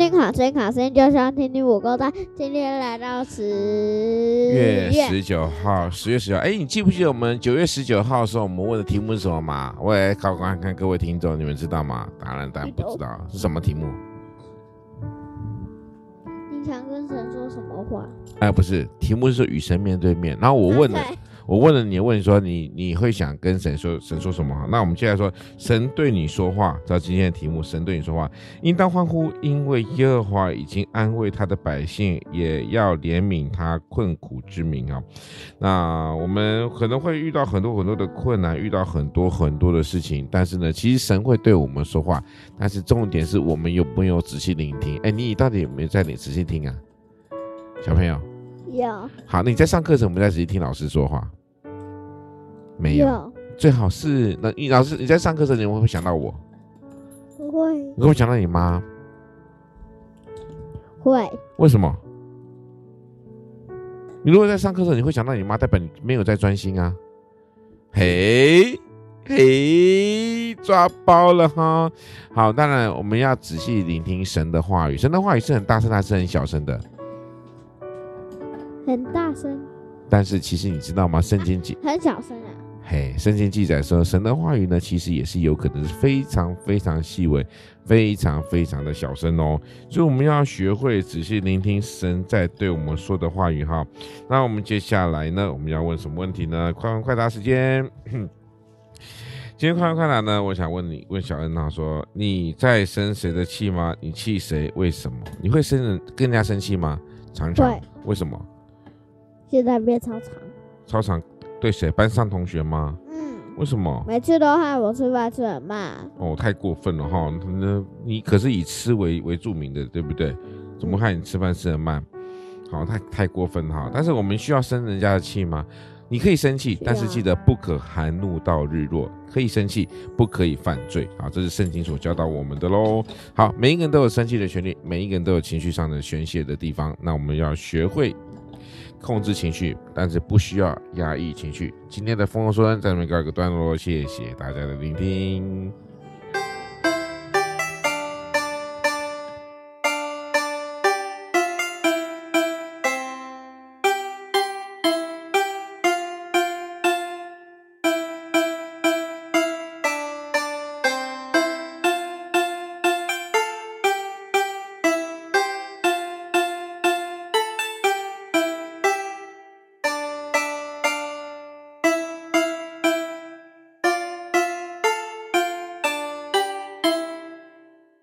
听听卡声，卡声就像听听我勾搭。今天来到十月十九号，十月十九。哎，你记不记得我们九月十九号的时候，我们问的题目是什么吗？我也考官看各位听众，你们知道吗？当然，当然不知道是什么题目。你想跟神说什么话？哎，不是，题目是说与神面对面。然后我问了。我问了你，问你说你你会想跟神说神说什么？那我们接下来说，神对你说话，照今天的题目，神对你说话，应当欢呼，因为耶和华已经安慰他的百姓，也要怜悯他困苦之民啊。那我们可能会遇到很多很多的困难，遇到很多很多的事情，但是呢，其实神会对我们说话，但是重点是我们有没有仔细聆听？哎，你到底有没有在你仔细听啊，小朋友？有。好，那你在上课时，我们在仔细听老师说话。没有，有最好是那你老师你在上课时，你会不会想到我？不会。你会想到你妈？会。为什么？你如果在上课时，你会想到你妈，代表你没有在专心啊。嘿，嘿，抓包了哈。好，当然我们要仔细聆听神的话语，神的话语是很大声还是很小声的？很大声。但是其实你知道吗？圣经记很小声啊。嘿，圣经记载说，神的话语呢，其实也是有可能是非常非常细微、非常非常的小声哦。所以我们要学会仔细聆听神在对我们说的话语哈。那我们接下来呢，我们要问什么问题呢？快问快答时间。今天快问快答呢，我想问你，问小恩他说，你在生谁的气吗？你气谁？为什么？你会生人跟人家生气吗？常常。为什么？现在变操场。操场。对谁？班上同学吗？嗯，为什么？每次都害我吃饭吃很慢。哦，太过分了哈！那你可是以吃为为著名的，对不对？怎么害你吃饭吃很慢？好，太太过分哈！但是我们需要生人家的气吗？你可以生气，但是记得不可含怒到日落。可以生气，不可以犯罪。啊，这是圣经所教导我们的喽。好，每一个人都有生气的权利，每一个人都有情绪上的宣泄的地方。那我们要学会。控制情绪，但是不需要压抑情绪。今天的丰丰说在这里告一个段落，谢谢大家的聆听。